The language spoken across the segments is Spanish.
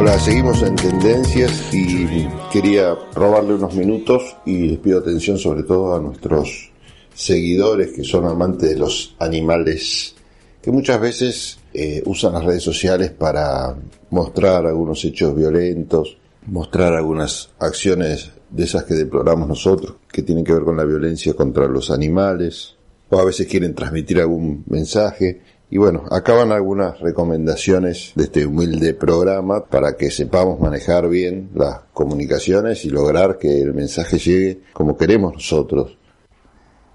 Hola, seguimos en tendencias y quería robarle unos minutos y les pido atención sobre todo a nuestros seguidores que son amantes de los animales, que muchas veces eh, usan las redes sociales para mostrar algunos hechos violentos, mostrar algunas acciones de esas que deploramos nosotros, que tienen que ver con la violencia contra los animales, o a veces quieren transmitir algún mensaje. Y bueno, acaban algunas recomendaciones de este humilde programa para que sepamos manejar bien las comunicaciones y lograr que el mensaje llegue como queremos nosotros.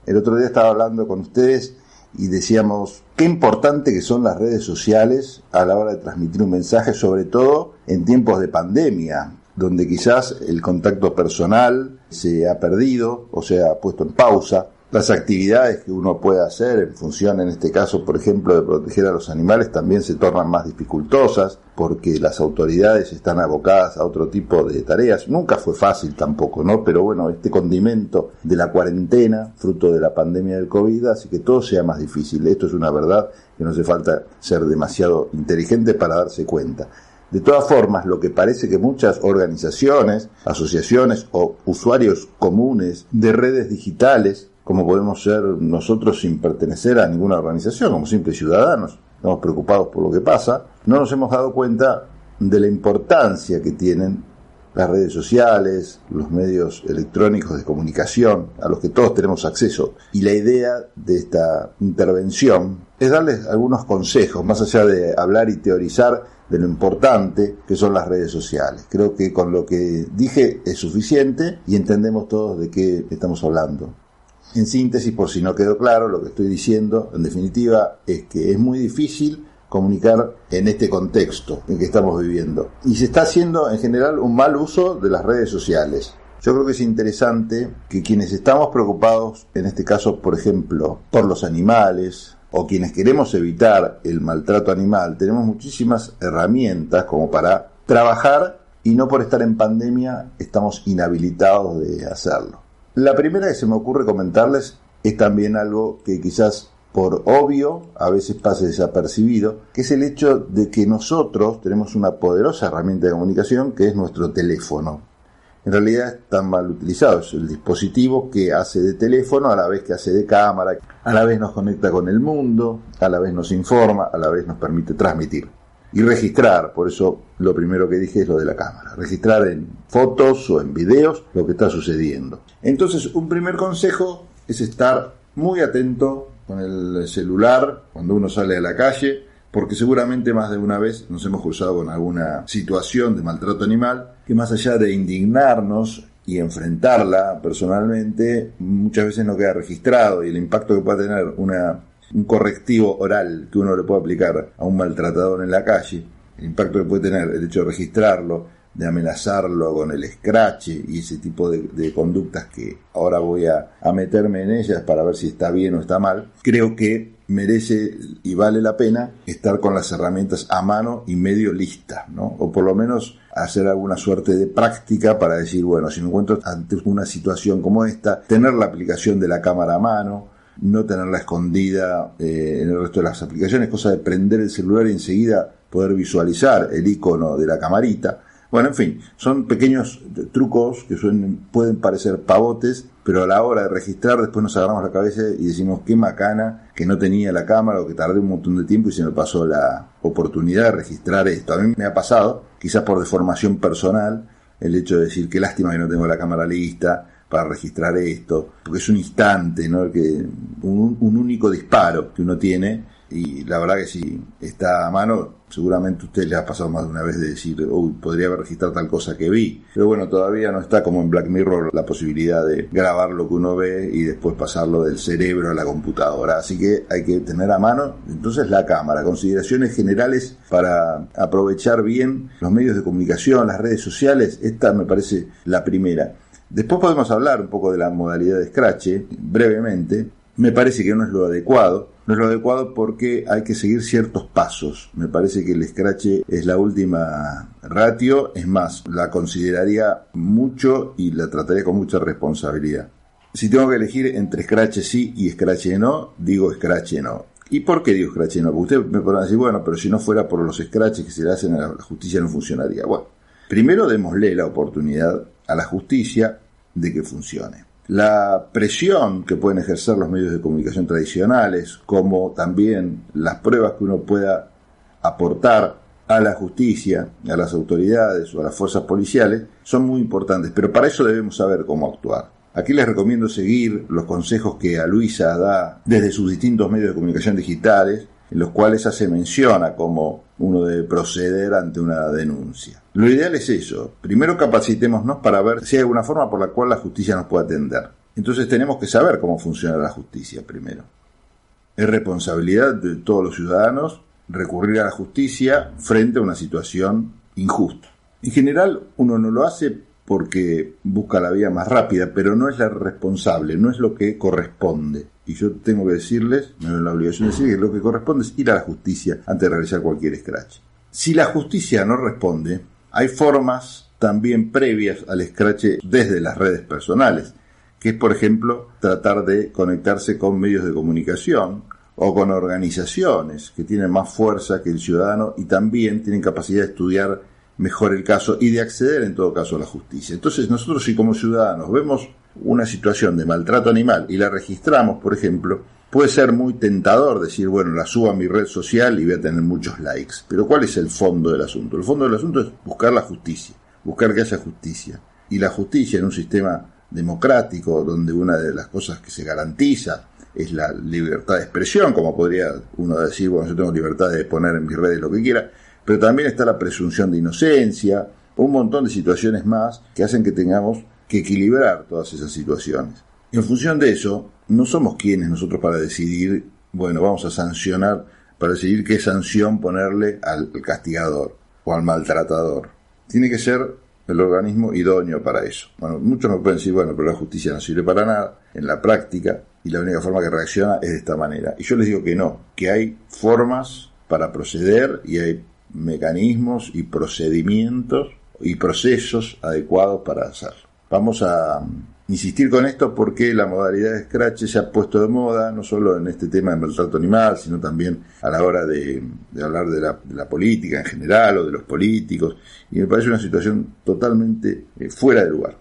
El otro día estaba hablando con ustedes y decíamos qué importante que son las redes sociales a la hora de transmitir un mensaje, sobre todo en tiempos de pandemia, donde quizás el contacto personal se ha perdido o se ha puesto en pausa. Las actividades que uno puede hacer en función, en este caso, por ejemplo, de proteger a los animales, también se tornan más dificultosas porque las autoridades están abocadas a otro tipo de tareas. Nunca fue fácil tampoco, ¿no? Pero bueno, este condimento de la cuarentena, fruto de la pandemia del COVID, hace que todo sea más difícil. Esto es una verdad que no hace falta ser demasiado inteligente para darse cuenta. De todas formas, lo que parece que muchas organizaciones, asociaciones o usuarios comunes de redes digitales, como podemos ser nosotros sin pertenecer a ninguna organización, como simples ciudadanos, estamos preocupados por lo que pasa, no nos hemos dado cuenta de la importancia que tienen las redes sociales, los medios electrónicos de comunicación a los que todos tenemos acceso. Y la idea de esta intervención es darles algunos consejos, más allá de hablar y teorizar de lo importante que son las redes sociales. Creo que con lo que dije es suficiente y entendemos todos de qué estamos hablando. En síntesis, por si no quedó claro, lo que estoy diciendo, en definitiva, es que es muy difícil comunicar en este contexto en que estamos viviendo. Y se está haciendo en general un mal uso de las redes sociales. Yo creo que es interesante que quienes estamos preocupados, en este caso, por ejemplo, por los animales, o quienes queremos evitar el maltrato animal, tenemos muchísimas herramientas como para trabajar y no por estar en pandemia estamos inhabilitados de hacerlo. La primera que se me ocurre comentarles es también algo que quizás por obvio a veces pase desapercibido, que es el hecho de que nosotros tenemos una poderosa herramienta de comunicación que es nuestro teléfono en realidad están mal utilizados. El dispositivo que hace de teléfono a la vez que hace de cámara, a la vez nos conecta con el mundo, a la vez nos informa, a la vez nos permite transmitir. Y registrar, por eso lo primero que dije es lo de la cámara, registrar en fotos o en videos lo que está sucediendo. Entonces, un primer consejo es estar muy atento con el celular cuando uno sale a la calle, porque seguramente más de una vez nos hemos cruzado con alguna situación de maltrato animal que más allá de indignarnos y enfrentarla personalmente, muchas veces no queda registrado y el impacto que puede tener una, un correctivo oral que uno le puede aplicar a un maltratador en la calle, el impacto que puede tener el hecho de registrarlo, de amenazarlo con el scratch y ese tipo de, conductas que ahora voy a, a, meterme en ellas para ver si está bien o está mal, creo que merece y vale la pena estar con las herramientas a mano y medio listas, ¿no? O por lo menos hacer alguna suerte de práctica para decir, bueno, si me encuentro ante una situación como esta, tener la aplicación de la cámara a mano, no tenerla escondida eh, en el resto de las aplicaciones, cosa de prender el celular y enseguida poder visualizar el icono de la camarita. Bueno, en fin, son pequeños trucos que pueden parecer pavotes, pero a la hora de registrar después nos agarramos la cabeza y decimos qué macana que no tenía la cámara o que tardé un montón de tiempo y se me pasó la oportunidad de registrar esto. A mí me ha pasado, quizás por deformación personal, el hecho de decir qué lástima que no tengo la cámara lista para registrar esto, porque es un instante, ¿no? Que un, único disparo que uno tiene y la verdad que si está a mano, seguramente usted le ha pasado más de una vez de decir, uy, podría haber registrado tal cosa que vi. Pero bueno, todavía no está como en Black Mirror la posibilidad de grabar lo que uno ve y después pasarlo del cerebro a la computadora. Así que hay que tener a mano entonces la cámara. Consideraciones generales para aprovechar bien los medios de comunicación, las redes sociales. Esta me parece la primera. Después podemos hablar un poco de la modalidad de Scratch, brevemente. Me parece que no es lo adecuado no es lo adecuado porque hay que seguir ciertos pasos. Me parece que el Scratch es la última ratio, es más, la consideraría mucho y la trataría con mucha responsabilidad. Si tengo que elegir entre Scratch sí y Scratch no, digo Scratch no. ¿Y por qué digo scratch no? Porque ustedes me podrán decir, bueno, pero si no fuera por los scratches que se le hacen a la justicia no funcionaría. Bueno, primero démosle la oportunidad a la justicia de que funcione. La presión que pueden ejercer los medios de comunicación tradicionales, como también las pruebas que uno pueda aportar a la justicia, a las autoridades o a las fuerzas policiales, son muy importantes, pero para eso debemos saber cómo actuar. Aquí les recomiendo seguir los consejos que a Luisa da desde sus distintos medios de comunicación digitales, en los cuales hace mención a cómo uno debe proceder ante una denuncia. Lo ideal es eso. Primero capacitémonos para ver si hay alguna forma por la cual la justicia nos puede atender. Entonces tenemos que saber cómo funciona la justicia primero. Es responsabilidad de todos los ciudadanos recurrir a la justicia frente a una situación injusta. En general uno no lo hace porque busca la vía más rápida, pero no es la responsable, no es lo que corresponde. Y yo tengo que decirles, me doy la obligación de decir que lo que corresponde es ir a la justicia antes de realizar cualquier scratch. Si la justicia no responde, hay formas también previas al scratch desde las redes personales, que es por ejemplo tratar de conectarse con medios de comunicación o con organizaciones que tienen más fuerza que el ciudadano y también tienen capacidad de estudiar mejor el caso y de acceder en todo caso a la justicia. Entonces nosotros si como ciudadanos vemos una situación de maltrato animal y la registramos, por ejemplo, puede ser muy tentador decir, bueno, la subo a mi red social y voy a tener muchos likes. Pero ¿cuál es el fondo del asunto? El fondo del asunto es buscar la justicia, buscar que haya justicia. Y la justicia en un sistema democrático donde una de las cosas que se garantiza es la libertad de expresión, como podría uno decir, bueno, yo tengo libertad de poner en mis redes lo que quiera, pero también está la presunción de inocencia, un montón de situaciones más que hacen que tengamos que equilibrar todas esas situaciones. En función de eso, no somos quienes nosotros para decidir, bueno, vamos a sancionar, para decidir qué sanción ponerle al castigador o al maltratador. Tiene que ser el organismo idóneo para eso. Bueno, muchos me pueden decir, bueno, pero la justicia no sirve para nada en la práctica y la única forma que reacciona es de esta manera. Y yo les digo que no, que hay formas para proceder y hay mecanismos y procedimientos y procesos adecuados para hacerlo. Vamos a insistir con esto porque la modalidad de Scratch se ha puesto de moda, no solo en este tema de maltrato animal, sino también a la hora de, hablar de la, política en general o de los políticos, y me parece una situación totalmente eh, fuera de lugar.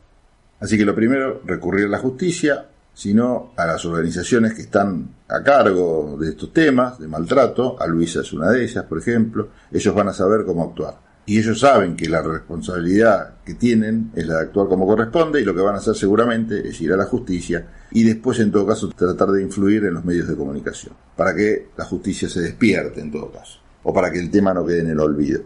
Así que lo primero, recurrir a la justicia, sino a las organizaciones que están a cargo de estos temas de maltrato, a Luisa es una de ellas, por ejemplo, ellos van a saber cómo actuar. Y ellos saben que la responsabilidad que tienen es la de actuar como corresponde y lo que van a hacer seguramente es ir a la justicia y después en todo caso tratar de influir en los medios de comunicación, para que la justicia se despierte en todo caso, o para que el tema no quede en el olvido.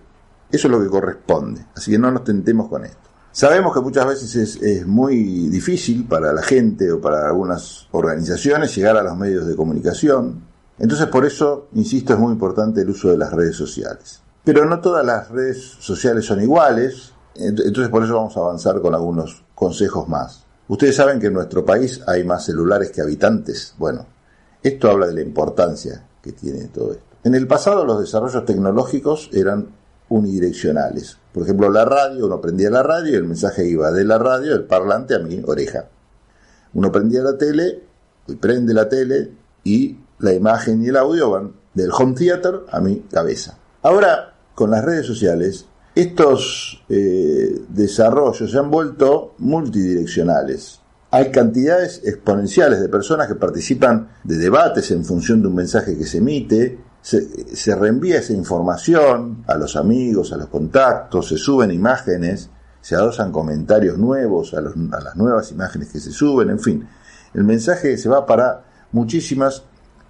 Eso es lo que corresponde, así que no nos tentemos con esto. Sabemos que muchas veces es, muy difícil para la gente o para algunas organizaciones llegar a los medios de comunicación. Entonces por eso, insisto, es muy importante el uso de las redes sociales. Pero no todas las redes sociales son iguales, entonces por eso vamos a avanzar con algunos consejos más. Ustedes saben que en nuestro país hay más celulares que habitantes. Bueno, esto habla de la importancia que tiene todo esto. En el pasado los desarrollos tecnológicos eran unidireccionales. Por ejemplo, la radio, uno prendía la radio y el mensaje iba de la radio, del parlante, a mi oreja. Uno prendía la tele, y prende la tele, y la imagen y el audio van del home theater a mi cabeza. Ahora, con las redes sociales, estos eh, desarrollos se han vuelto multidireccionales. Hay cantidades exponenciales de personas que participan de debates en función de un mensaje que se emite, se, reenvía esa información a los amigos, a los contactos, se suben imágenes, se adosan comentarios nuevos a, a las nuevas imágenes que se suben, en fin. El mensaje se va para muchísimas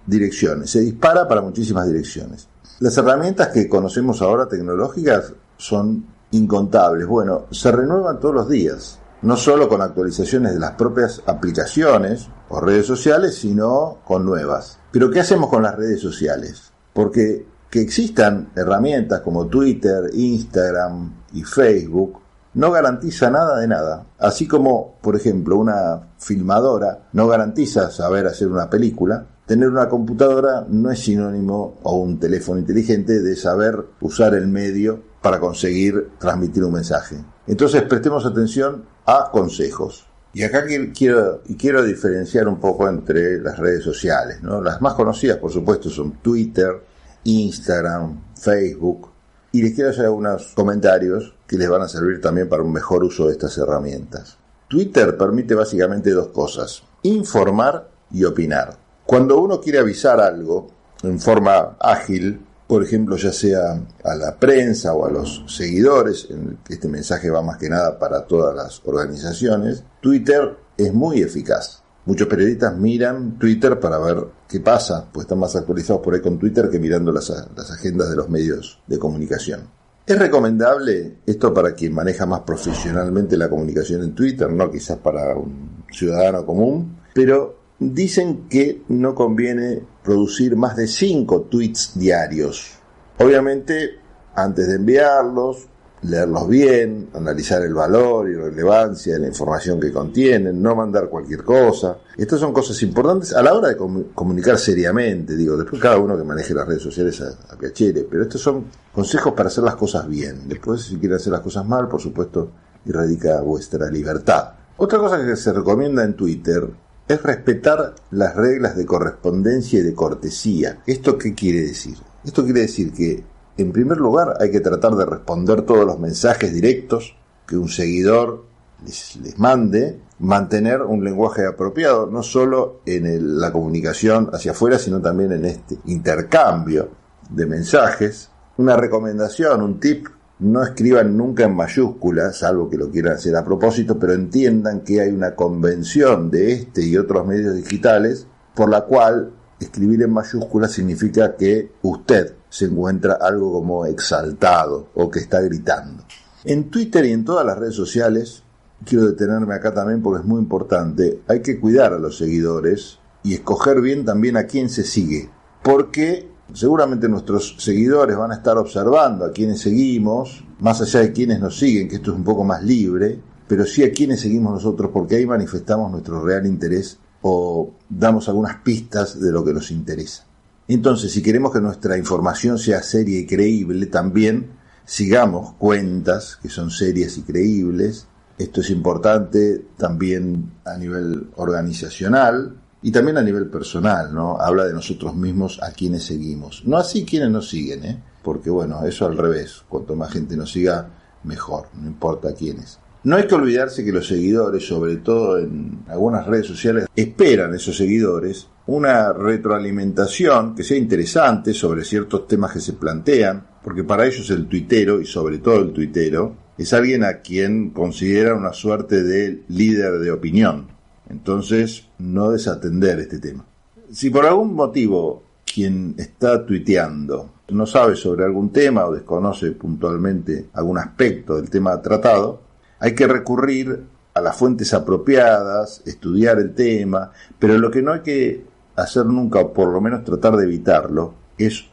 direcciones, se dispara para muchísimas direcciones. Las herramientas que conocemos ahora tecnológicas son incontables. Bueno, se renuevan todos los días, no solo con actualizaciones de las propias aplicaciones o redes sociales, sino con nuevas. Pero ¿qué hacemos con las redes sociales? Porque que existan herramientas como Twitter, Instagram y Facebook no garantiza nada de nada. Así como, por ejemplo, una filmadora no garantiza saber hacer una película, tener una computadora no es sinónimo o un teléfono inteligente de saber usar el medio para conseguir transmitir un mensaje. Entonces prestemos atención a consejos. Y acá quiero, y quiero diferenciar un poco entre las redes sociales. ¿no? Las más conocidas, por supuesto, son Twitter, Instagram, Facebook. Y les quiero hacer algunos comentarios que les van a servir también para un mejor uso de estas herramientas. Twitter permite básicamente dos cosas, informar y opinar. Cuando uno quiere avisar algo en forma ágil, por ejemplo, ya sea a la prensa o a los seguidores, este mensaje va más que nada para todas las organizaciones, Twitter es muy eficaz. Muchos periodistas miran Twitter para ver qué pasa, pues están más actualizados por ahí con Twitter que mirando las, las agendas de los medios de comunicación. Es recomendable esto para quien maneja más profesionalmente la comunicación en Twitter, no quizás para un ciudadano común, pero dicen que no conviene producir más de 5 tweets diarios. Obviamente, antes de enviarlos, leerlos bien, analizar el valor y relevancia de la información que contienen, no mandar cualquier cosa. Estas son cosas importantes a la hora de comunicar seriamente, digo, después cada uno que maneje las redes sociales a, a pero estos son consejos para hacer las cosas bien. Después, si quieren hacer las cosas mal, por supuesto, irradica vuestra libertad. Otra cosa que se recomienda en Twitter es respetar las reglas de correspondencia y de cortesía. ¿Esto qué quiere decir? Esto quiere decir que, en primer lugar, hay que tratar de responder todos los mensajes directos que un seguidor les, mande, mantener un lenguaje apropiado, no solo en la comunicación hacia afuera, sino también en este intercambio de mensajes. Una recomendación, un tip no escriban nunca en mayúsculas, salvo que lo quieran hacer a propósito, pero entiendan que hay una convención de este y otros medios digitales por la cual escribir en mayúsculas significa que usted se encuentra algo como exaltado o que está gritando. En Twitter y en todas las redes sociales, quiero detenerme acá también porque es muy importante, hay que cuidar a los seguidores y escoger bien también a quién se sigue, porque Seguramente nuestros seguidores van a estar observando a quienes seguimos, más allá de quienes nos siguen, que esto es un poco más libre, pero sí a quienes seguimos nosotros, porque ahí manifestamos nuestro real interés o damos algunas pistas de lo que nos interesa. Entonces, si queremos que nuestra información sea seria y creíble, también sigamos cuentas que son serias y creíbles. Esto es importante también a nivel organizacional, y también a nivel personal, ¿no? Habla de nosotros mismos a quienes seguimos. No así quienes nos siguen, ¿eh? Porque bueno, eso al revés. Cuanto más gente nos siga, mejor, no importa quiénes. No hay que olvidarse que los seguidores, sobre todo en algunas redes sociales, esperan esos seguidores una retroalimentación que sea interesante sobre ciertos temas que se plantean, porque para ellos el tuitero, y sobre todo el tuitero, es alguien a quien consideran una suerte de líder de opinión. Entonces, no desatender este tema. Si por algún motivo quien está tuiteando no sabe sobre algún tema o desconoce puntualmente algún aspecto del tema tratado, hay que recurrir a las fuentes apropiadas, estudiar el tema, pero lo que no hay que hacer nunca, o por lo menos tratar de evitarlo, es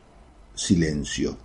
silencio.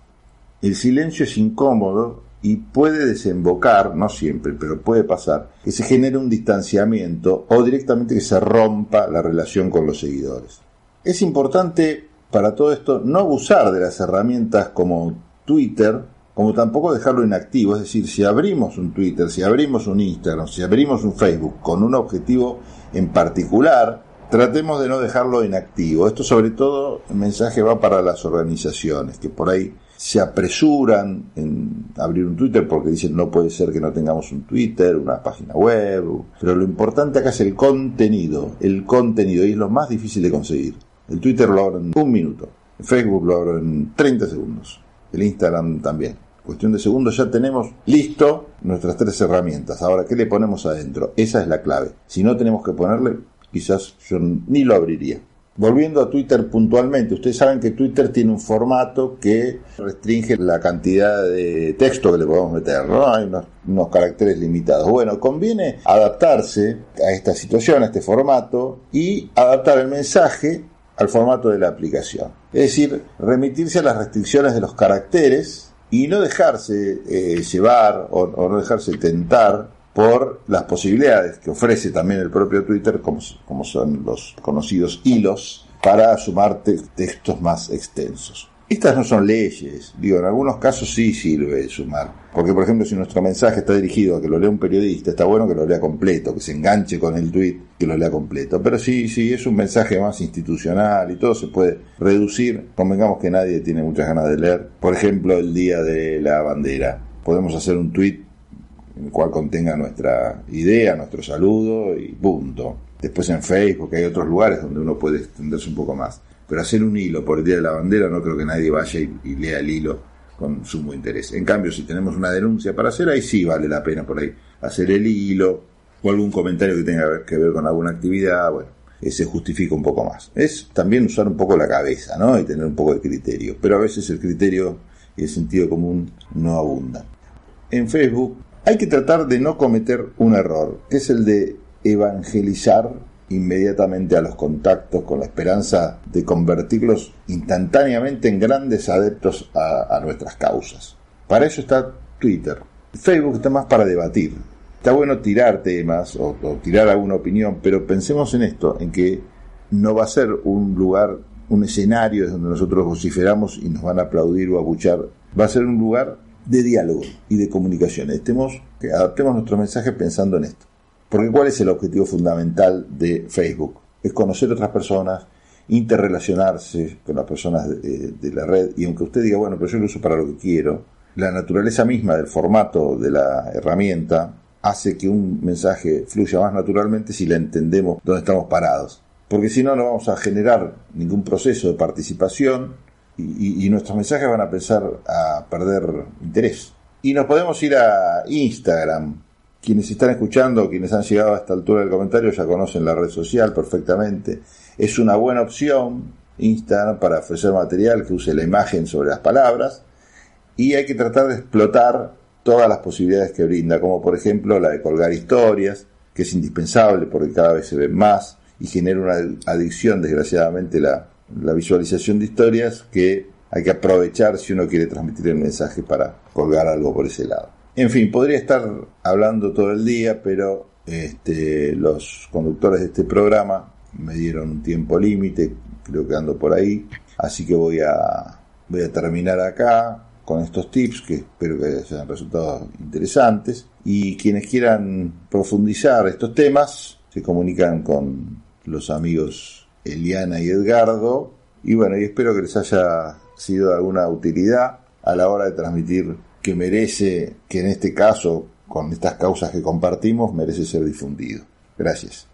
El silencio es incómodo y puede desembocar, no siempre, pero puede pasar, que se genere un distanciamiento o directamente que se rompa la relación con los seguidores. Es importante para todo esto no abusar de las herramientas como Twitter, como tampoco dejarlo inactivo, es decir, si abrimos un Twitter, si abrimos un Instagram, si abrimos un Facebook con un objetivo en particular, tratemos de no dejarlo inactivo. Esto sobre todo el mensaje va para las organizaciones, que por ahí se apresuran en abrir un Twitter porque dicen no puede ser que no tengamos un Twitter, una página web, pero lo importante acá es el contenido, el contenido y es lo más difícil de conseguir. El Twitter lo abro en un minuto, el Facebook lo abro en 30 segundos, el Instagram también. Cuestión de segundos ya tenemos listo nuestras tres herramientas. Ahora, ¿qué le ponemos adentro? Esa es la clave. Si no tenemos que ponerle, quizás yo ni lo abriría. Volviendo a Twitter puntualmente, ustedes saben que Twitter tiene un formato que restringe la cantidad de texto que le podemos meter, ¿no? Hay unos, caracteres limitados. Bueno, conviene adaptarse a esta situación, a este formato, y adaptar el mensaje al formato de la aplicación. Es decir, remitirse a las restricciones de los caracteres y no dejarse eh, llevar o no dejarse tentar por las posibilidades que ofrece también el propio Twitter, como, son los conocidos hilos, para sumar textos más extensos. Estas no son leyes, digo, en algunos casos sí sirve sumar. Porque, por ejemplo, si nuestro mensaje está dirigido a que lo lea un periodista, está bueno que lo lea completo, que se enganche con el tweet, que lo lea completo. Pero sí, sí, es un mensaje más institucional y todo se puede reducir. Convengamos que nadie tiene muchas ganas de leer. Por ejemplo, el día de la bandera. Podemos hacer un tweet en el cual contenga nuestra idea, nuestro saludo y punto. Después en Facebook hay otros lugares donde uno puede extenderse un poco más pero hacer un hilo por el Día de la Bandera no creo que nadie vaya y, lea el hilo con sumo interés. En cambio, si tenemos una denuncia para hacer, ahí sí vale la pena por ahí hacer el hilo o algún comentario que tenga que ver con alguna actividad, bueno, se justifica un poco más. Es también usar un poco la cabeza, ¿no? Y tener un poco de criterio, pero a veces el criterio y el sentido común no abundan. En Facebook hay que tratar de no cometer un error, que es el de evangelizar inmediatamente a los contactos con la esperanza de convertirlos instantáneamente en grandes adeptos a, nuestras causas. Para eso está Twitter. Facebook está más para debatir. Está bueno tirar temas o, tirar alguna opinión, pero pensemos en esto, en que no va a ser un lugar, un escenario donde nosotros vociferamos y nos van a aplaudir o abuchar. Va a ser un lugar de diálogo y de comunicación. Estemos, que adaptemos nuestro mensaje pensando en esto. Porque ¿cuál es el objetivo fundamental de Facebook? Es conocer otras personas, interrelacionarse con las personas de, la red y aunque usted diga, bueno, pero yo lo uso para lo que quiero, la naturaleza misma del formato de la herramienta hace que un mensaje fluya más naturalmente si la entendemos donde estamos parados. Porque si no, no vamos a generar ningún proceso de participación y nuestros mensajes van a empezar a perder interés. Y nos podemos ir a Instagram, quienes están escuchando, quienes han llegado a esta altura del comentario, ya conocen la red social perfectamente. Es una buena opción Instagram para ofrecer material que use la imagen sobre las palabras y hay que tratar de explotar todas las posibilidades que brinda, como por ejemplo la de colgar historias, que es indispensable porque cada vez se ven más y genera una adicción, desgraciadamente, la, la visualización de historias que hay que aprovechar si uno quiere transmitir el mensaje para colgar algo por ese lado. En fin, podría estar hablando todo el día, pero este, los conductores de este programa me dieron un tiempo límite, creo que ando por ahí, así que voy a, voy a terminar acá con estos tips que espero que hayan resultado interesantes. Y quienes quieran profundizar estos temas se comunican con los amigos Eliana y Edgardo. Y bueno, y espero que les haya sido de alguna utilidad a la hora de transmitir que merece, que en este caso, con estas causas que compartimos, merece ser difundido. Gracias.